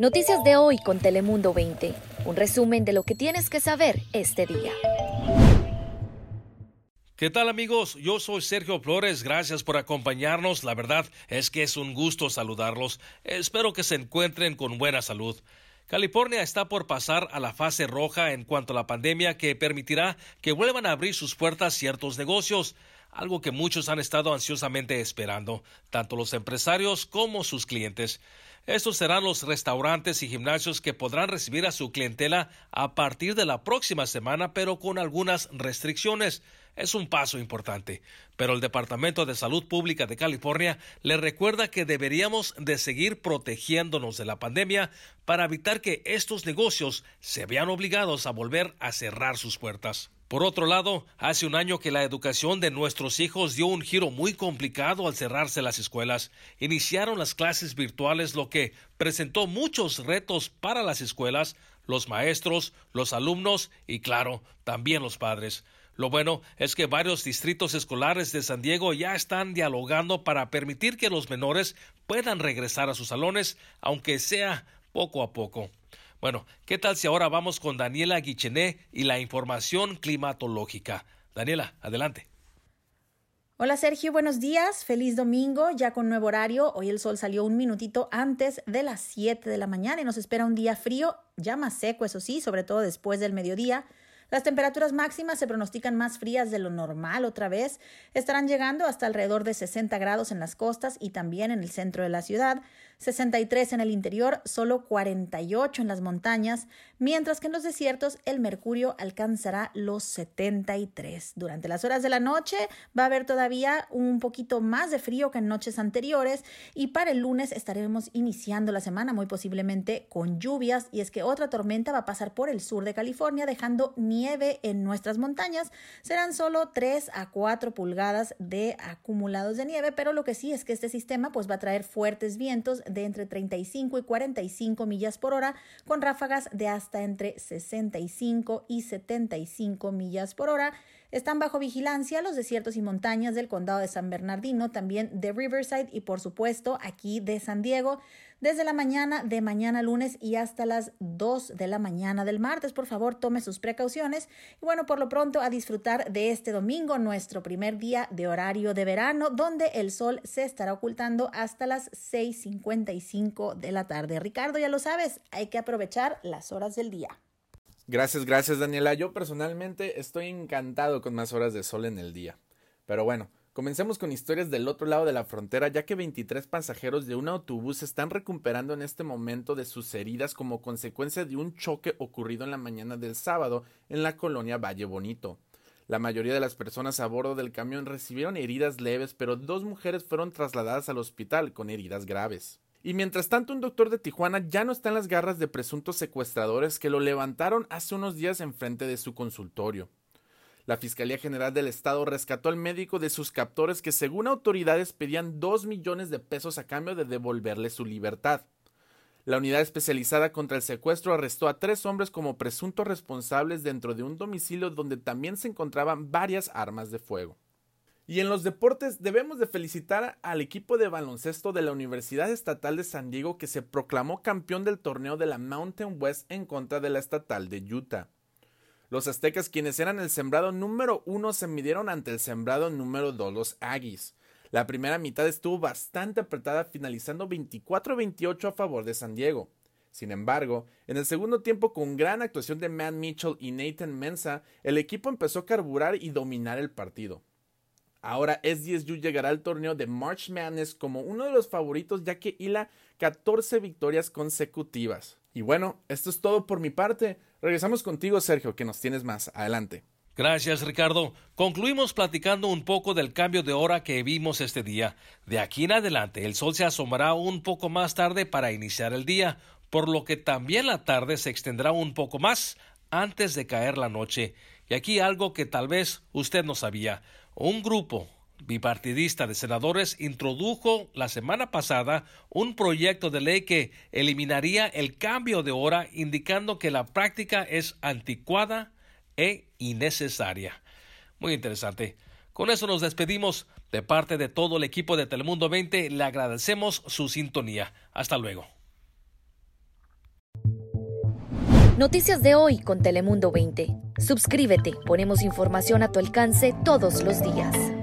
Noticias de hoy con Telemundo 20. Un resumen de lo que tienes que saber este día. ¿Qué tal amigos? Yo soy Sergio Flores, gracias por acompañarnos. La verdad es que es un gusto saludarlos. Espero que se encuentren con buena salud. California está por pasar a la fase roja en cuanto a la pandemia que permitirá que vuelvan a abrir sus puertas ciertos negocios, algo que muchos han estado ansiosamente esperando, tanto los empresarios como sus clientes. Estos serán los restaurantes y gimnasios que podrán recibir a su clientela a partir de la próxima semana, pero con algunas restricciones es un paso importante, pero el Departamento de Salud Pública de California le recuerda que deberíamos de seguir protegiéndonos de la pandemia para evitar que estos negocios se vean obligados a volver a cerrar sus puertas. Por otro lado, hace un año que la educación de nuestros hijos dio un giro muy complicado al cerrarse las escuelas. Iniciaron las clases virtuales, lo que presentó muchos retos para las escuelas, los maestros, los alumnos y, claro, también los padres. Lo bueno es que varios distritos escolares de San Diego ya están dialogando para permitir que los menores puedan regresar a sus salones, aunque sea poco a poco. Bueno, ¿qué tal si ahora vamos con Daniela Guichené y la información climatológica? Daniela, adelante. Hola Sergio, buenos días, feliz domingo, ya con nuevo horario. Hoy el sol salió un minutito antes de las 7 de la mañana y nos espera un día frío, ya más seco, eso sí, sobre todo después del mediodía. Las temperaturas máximas se pronostican más frías de lo normal otra vez. Estarán llegando hasta alrededor de 60 grados en las costas y también en el centro de la ciudad. 63 en el interior, solo 48 en las montañas, mientras que en los desiertos el mercurio alcanzará los 73. Durante las horas de la noche va a haber todavía un poquito más de frío que en noches anteriores y para el lunes estaremos iniciando la semana muy posiblemente con lluvias y es que otra tormenta va a pasar por el sur de California dejando nieve en nuestras montañas. Serán solo 3 a 4 pulgadas de acumulados de nieve, pero lo que sí es que este sistema pues va a traer fuertes vientos de entre 35 y 45 millas por hora, con ráfagas de hasta entre 65 y 75 millas por hora. Están bajo vigilancia los desiertos y montañas del condado de San Bernardino, también de Riverside y por supuesto aquí de San Diego desde la mañana de mañana lunes y hasta las 2 de la mañana del martes. Por favor, tome sus precauciones y bueno, por lo pronto a disfrutar de este domingo, nuestro primer día de horario de verano, donde el sol se estará ocultando hasta las 6.55 de la tarde. Ricardo, ya lo sabes, hay que aprovechar las horas del día. Gracias, gracias Daniela. Yo personalmente estoy encantado con más horas de sol en el día. Pero bueno, Comencemos con historias del otro lado de la frontera, ya que 23 pasajeros de un autobús se están recuperando en este momento de sus heridas como consecuencia de un choque ocurrido en la mañana del sábado en la colonia Valle Bonito. La mayoría de las personas a bordo del camión recibieron heridas leves, pero dos mujeres fueron trasladadas al hospital con heridas graves. Y mientras tanto, un doctor de Tijuana ya no está en las garras de presuntos secuestradores que lo levantaron hace unos días enfrente de su consultorio. La Fiscalía General del Estado rescató al médico de sus captores que según autoridades pedían dos millones de pesos a cambio de devolverle su libertad. La unidad especializada contra el secuestro arrestó a tres hombres como presuntos responsables dentro de un domicilio donde también se encontraban varias armas de fuego. Y en los deportes debemos de felicitar al equipo de baloncesto de la Universidad Estatal de San Diego que se proclamó campeón del torneo de la Mountain West en contra de la Estatal de Utah. Los aztecas, quienes eran el sembrado número uno, se midieron ante el sembrado número dos, los Aggies. La primera mitad estuvo bastante apretada, finalizando 24-28 a favor de San Diego. Sin embargo, en el segundo tiempo, con gran actuación de Matt Mitchell y Nathan Mensa, el equipo empezó a carburar y dominar el partido. Ahora SDSU llegará al torneo de March Madness como uno de los favoritos ya que hila 14 victorias consecutivas. Y bueno, esto es todo por mi parte. Regresamos contigo, Sergio, que nos tienes más. Adelante. Gracias, Ricardo. Concluimos platicando un poco del cambio de hora que vimos este día. De aquí en adelante, el sol se asomará un poco más tarde para iniciar el día, por lo que también la tarde se extenderá un poco más antes de caer la noche. Y aquí algo que tal vez usted no sabía. Un grupo bipartidista de senadores introdujo la semana pasada un proyecto de ley que eliminaría el cambio de hora indicando que la práctica es anticuada e innecesaria. Muy interesante. Con eso nos despedimos. De parte de todo el equipo de Telemundo 20 le agradecemos su sintonía. Hasta luego. Noticias de hoy con Telemundo 20. Suscríbete, ponemos información a tu alcance todos los días.